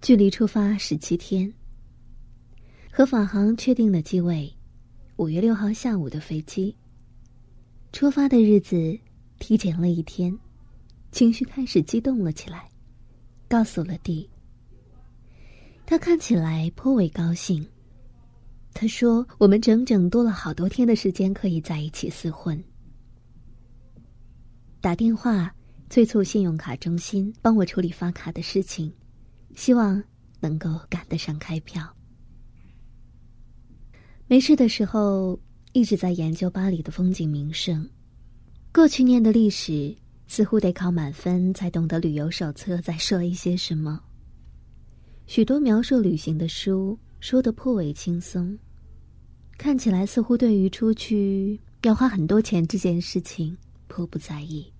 距离出发十七天。和法航确定了机位，五月六号下午的飞机。出发的日子提前了一天，情绪开始激动了起来，告诉了弟。他看起来颇为高兴。他说：“我们整整多了好多天的时间可以在一起厮混。”打电话。催促信用卡中心帮我处理发卡的事情，希望能够赶得上开票。没事的时候一直在研究巴黎的风景名胜，过去念的历史似乎得考满分才懂得旅游手册在说一些什么。许多描述旅行的书说的颇为轻松，看起来似乎对于出去要花很多钱这件事情颇不在意。